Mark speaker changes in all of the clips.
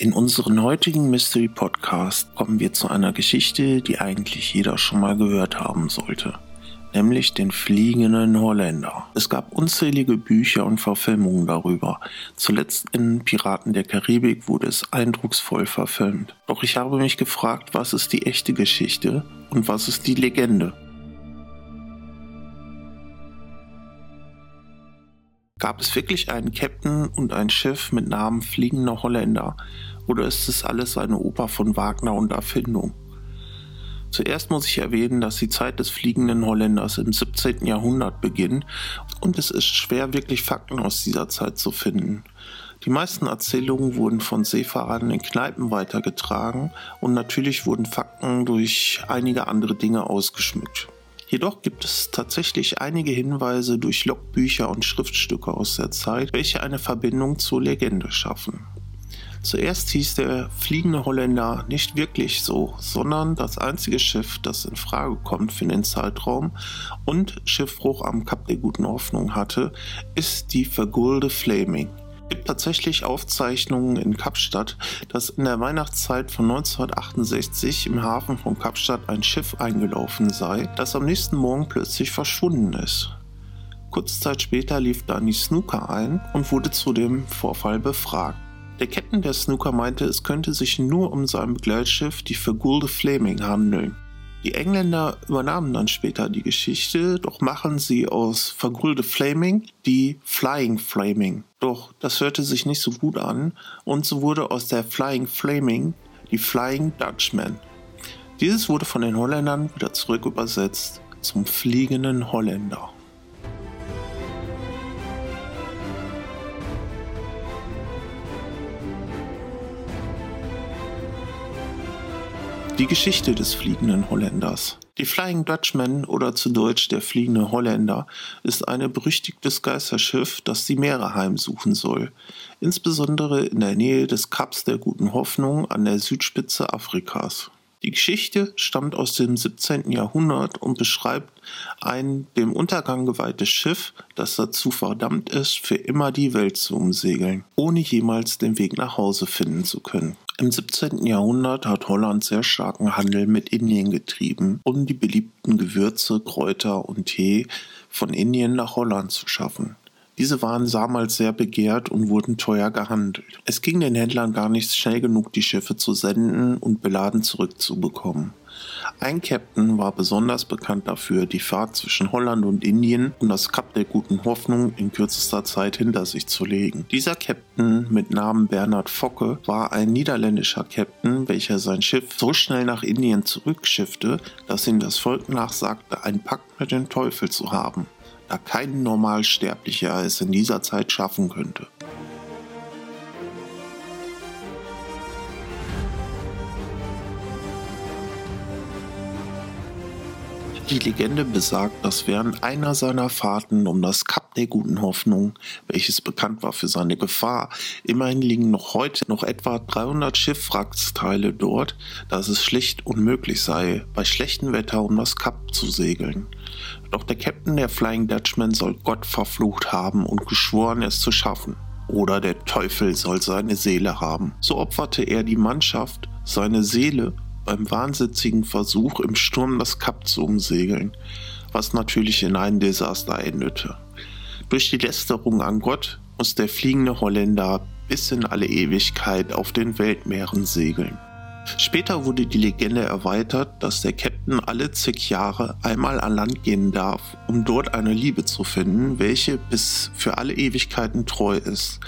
Speaker 1: In unserem heutigen Mystery Podcast kommen wir zu einer Geschichte, die eigentlich jeder schon mal gehört haben sollte, nämlich den fliegenden Holländer. Es gab unzählige Bücher und Verfilmungen darüber. Zuletzt in Piraten der Karibik wurde es eindrucksvoll verfilmt. Doch ich habe mich gefragt, was ist die echte Geschichte und was ist die Legende? Gab es wirklich einen Captain und ein Schiff mit Namen Fliegender Holländer? Oder ist es alles eine Oper von Wagner und Erfindung? Zuerst muss ich erwähnen, dass die Zeit des fliegenden Holländers im 17. Jahrhundert beginnt und es ist schwer, wirklich Fakten aus dieser Zeit zu finden. Die meisten Erzählungen wurden von Seefahrern in Kneipen weitergetragen und natürlich wurden Fakten durch einige andere Dinge ausgeschmückt. Jedoch gibt es tatsächlich einige Hinweise durch Logbücher und Schriftstücke aus der Zeit, welche eine Verbindung zur Legende schaffen. Zuerst hieß der fliegende Holländer nicht wirklich so, sondern das einzige Schiff, das in Frage kommt für den Zeitraum und Schiffbruch am Kap der Guten Hoffnung hatte, ist die Vergulde Flaming. Es gibt tatsächlich Aufzeichnungen in Kapstadt, dass in der Weihnachtszeit von 1968 im Hafen von Kapstadt ein Schiff eingelaufen sei, das am nächsten Morgen plötzlich verschwunden ist. Kurze Zeit später lief Danny Snooker ein und wurde zu dem Vorfall befragt. Der Captain der Snooker meinte, es könnte sich nur um sein Begleitschiff, die Vergulde Flaming, handeln. Die Engländer übernahmen dann später die Geschichte, doch machen sie aus Vergulde Flaming die Flying Flaming. Doch das hörte sich nicht so gut an und so wurde aus der Flying Flaming die Flying Dutchman. Dieses wurde von den Holländern wieder zurück übersetzt zum fliegenden Holländer. Die Geschichte des fliegenden Holländers. Die Flying Dutchman oder zu Deutsch der fliegende Holländer ist ein berüchtigtes Geisterschiff, das die Meere heimsuchen soll, insbesondere in der Nähe des Kaps der Guten Hoffnung an der Südspitze Afrikas. Die Geschichte stammt aus dem 17. Jahrhundert und beschreibt ein dem Untergang geweihtes Schiff, das dazu verdammt ist, für immer die Welt zu umsegeln, ohne jemals den Weg nach Hause finden zu können. Im 17. Jahrhundert hat Holland sehr starken Handel mit Indien getrieben, um die beliebten Gewürze, Kräuter und Tee von Indien nach Holland zu schaffen. Diese waren damals sehr begehrt und wurden teuer gehandelt. Es ging den Händlern gar nicht schnell genug, die Schiffe zu senden und beladen zurückzubekommen. Ein Captain war besonders bekannt dafür, die Fahrt zwischen Holland und Indien und das Kap der Guten Hoffnung in kürzester Zeit hinter sich zu legen. Dieser Captain mit Namen Bernhard Focke war ein niederländischer Captain, welcher sein Schiff so schnell nach Indien zurückschiffte, dass ihm das Volk nachsagte, einen Pakt mit dem Teufel zu haben da kein Normalsterblicher es in dieser Zeit schaffen könnte. Die Legende besagt, dass während einer seiner Fahrten um das Kap der Guten Hoffnung, welches bekannt war für seine Gefahr, immerhin liegen noch heute noch etwa 300 Schiffwracksteile dort, dass es schlicht unmöglich sei, bei schlechtem Wetter um das Kap zu segeln. Doch der Captain der Flying Dutchman soll Gott verflucht haben und geschworen, es zu schaffen. Oder der Teufel soll seine Seele haben. So opferte er die Mannschaft, seine Seele beim wahnsinnigen Versuch, im Sturm das Kap zu umsegeln, was natürlich in einem Desaster endete. Durch die Lästerung an Gott muss der fliegende Holländer bis in alle Ewigkeit auf den Weltmeeren segeln. Später wurde die Legende erweitert, dass der Captain alle zig Jahre einmal an Land gehen darf, um dort eine Liebe zu finden, welche bis für alle Ewigkeiten treu ist.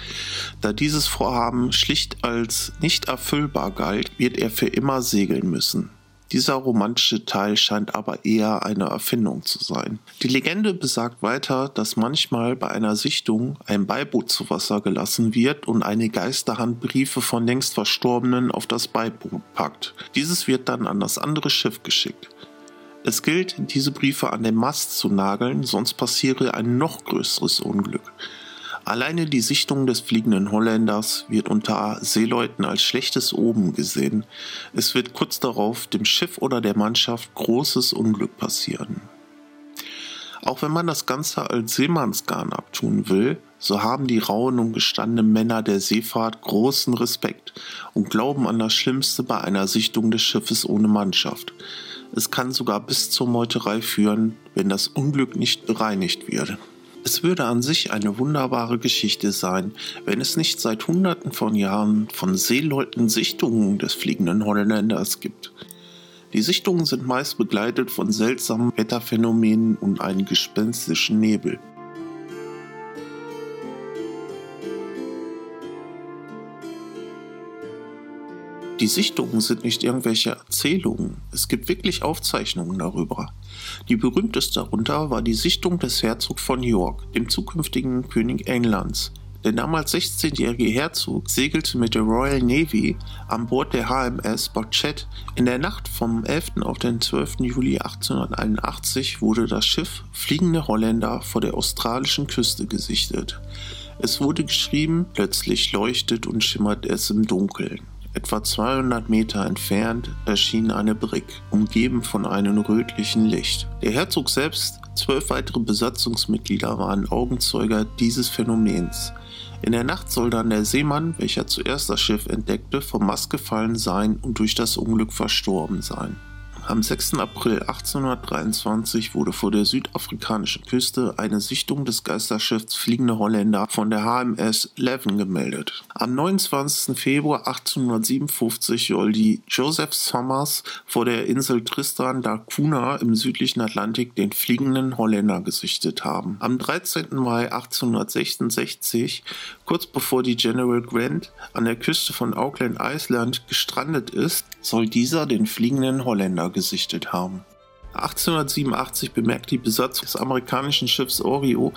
Speaker 1: Da dieses Vorhaben schlicht als nicht erfüllbar galt, wird er für immer segeln müssen. Dieser romantische Teil scheint aber eher eine Erfindung zu sein. Die Legende besagt weiter, dass manchmal bei einer Sichtung ein Beiboot zu Wasser gelassen wird und eine Geisterhand Briefe von längst Verstorbenen auf das Beiboot packt. Dieses wird dann an das andere Schiff geschickt. Es gilt, diese Briefe an den Mast zu nageln, sonst passiere ein noch größeres Unglück. Alleine die Sichtung des fliegenden Holländers wird unter Seeleuten als schlechtes Oben gesehen. Es wird kurz darauf dem Schiff oder der Mannschaft großes Unglück passieren. Auch wenn man das Ganze als Seemannsgarn abtun will, so haben die rauen und gestandenen Männer der Seefahrt großen Respekt und glauben an das Schlimmste bei einer Sichtung des Schiffes ohne Mannschaft. Es kann sogar bis zur Meuterei führen, wenn das Unglück nicht bereinigt wird. Es würde an sich eine wunderbare Geschichte sein, wenn es nicht seit Hunderten von Jahren von Seeleuten Sichtungen des fliegenden Holländers gibt. Die Sichtungen sind meist begleitet von seltsamen Wetterphänomenen und einem gespenstischen Nebel. Die Sichtungen sind nicht irgendwelche Erzählungen, es gibt wirklich Aufzeichnungen darüber. Die berühmteste darunter war die Sichtung des Herzogs von York, dem zukünftigen König Englands. Der damals 16-jährige Herzog segelte mit der Royal Navy an Bord der HMS Barchet. In der Nacht vom 11. auf den 12. Juli 1881 wurde das Schiff Fliegende Holländer vor der australischen Küste gesichtet. Es wurde geschrieben, plötzlich leuchtet und schimmert es im Dunkeln. Etwa 200 Meter entfernt erschien eine Brigg, umgeben von einem rötlichen Licht. Der Herzog selbst, zwölf weitere Besatzungsmitglieder waren Augenzeuger dieses Phänomens. In der Nacht soll dann der Seemann, welcher zuerst das Schiff entdeckte, vom Mast gefallen sein und durch das Unglück verstorben sein. Am 6. April 1823 wurde vor der südafrikanischen Küste eine Sichtung des Geisterschiffs Fliegende Holländer von der HMS Leven gemeldet. Am 29. Februar 1857 soll die Joseph Sommers vor der Insel Tristan da Cunha im südlichen Atlantik den Fliegenden Holländer gesichtet haben. Am 13. Mai 1866, kurz bevor die General Grant an der Küste von Auckland Island gestrandet ist, soll dieser den Fliegenden Holländer gesichtet haben. 1887 bemerkt die Besatzung des amerikanischen Schiffs Orio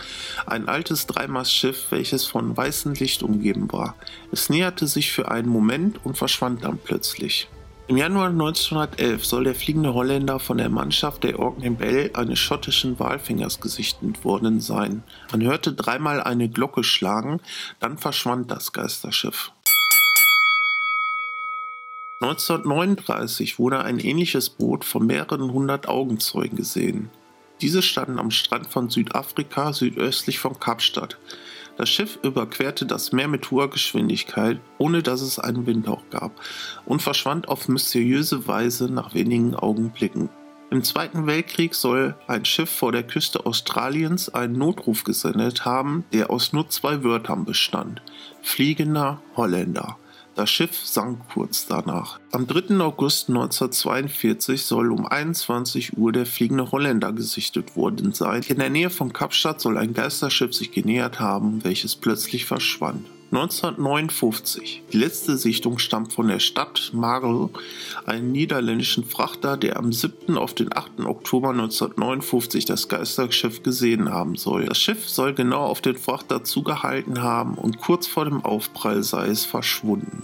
Speaker 1: ein altes Dreimastschiff, welches von weißem Licht umgeben war. Es näherte sich für einen Moment und verschwand dann plötzlich. Im Januar 1911 soll der fliegende Holländer von der Mannschaft der Orkney Bell eines schottischen Walfängers gesichtet worden sein. Man hörte dreimal eine Glocke schlagen, dann verschwand das Geisterschiff. 1939 wurde ein ähnliches Boot von mehreren hundert Augenzeugen gesehen. Diese standen am Strand von Südafrika südöstlich von Kapstadt. Das Schiff überquerte das Meer mit hoher Geschwindigkeit, ohne dass es einen Windhauch gab, und verschwand auf mysteriöse Weise nach wenigen Augenblicken. Im Zweiten Weltkrieg soll ein Schiff vor der Küste Australiens einen Notruf gesendet haben, der aus nur zwei Wörtern bestand: Fliegender Holländer. Das Schiff sank kurz danach. Am 3. August 1942 soll um 21 Uhr der fliegende Holländer gesichtet worden sein. In der Nähe von Kapstadt soll ein Geisterschiff sich genähert haben, welches plötzlich verschwand. 1959. Die letzte Sichtung stammt von der Stadt Marl, einem niederländischen Frachter, der am 7. auf den 8. Oktober 1959 das Geisterschiff gesehen haben soll. Das Schiff soll genau auf den Frachter zugehalten haben und kurz vor dem Aufprall sei es verschwunden.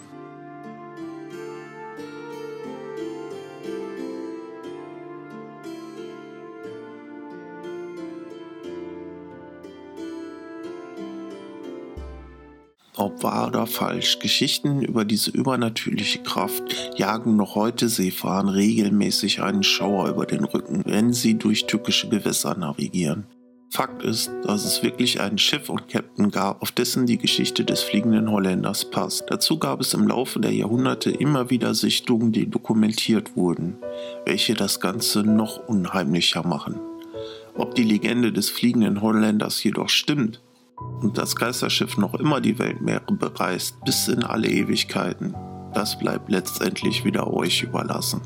Speaker 1: Ob wahr oder falsch, Geschichten über diese übernatürliche Kraft jagen noch heute Seefahren regelmäßig einen Schauer über den Rücken, wenn sie durch tückische Gewässer navigieren. Fakt ist, dass es wirklich ein Schiff und Captain gab, auf dessen die Geschichte des fliegenden Holländers passt. Dazu gab es im Laufe der Jahrhunderte immer wieder Sichtungen, die dokumentiert wurden, welche das Ganze noch unheimlicher machen. Ob die Legende des fliegenden Holländers jedoch stimmt, und das Geisterschiff noch immer die Weltmeere bereist bis in alle Ewigkeiten, das bleibt letztendlich wieder euch überlassen.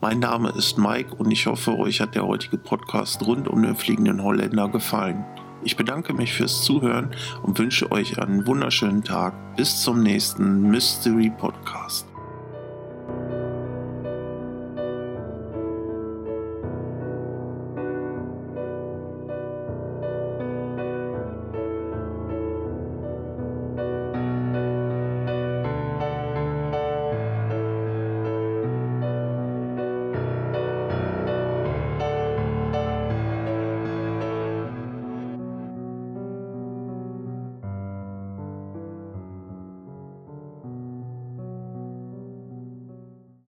Speaker 1: Mein Name ist Mike und ich hoffe, euch hat der heutige Podcast rund um den fliegenden Holländer gefallen. Ich bedanke mich fürs Zuhören und wünsche euch einen wunderschönen Tag. Bis zum nächsten Mystery Podcast.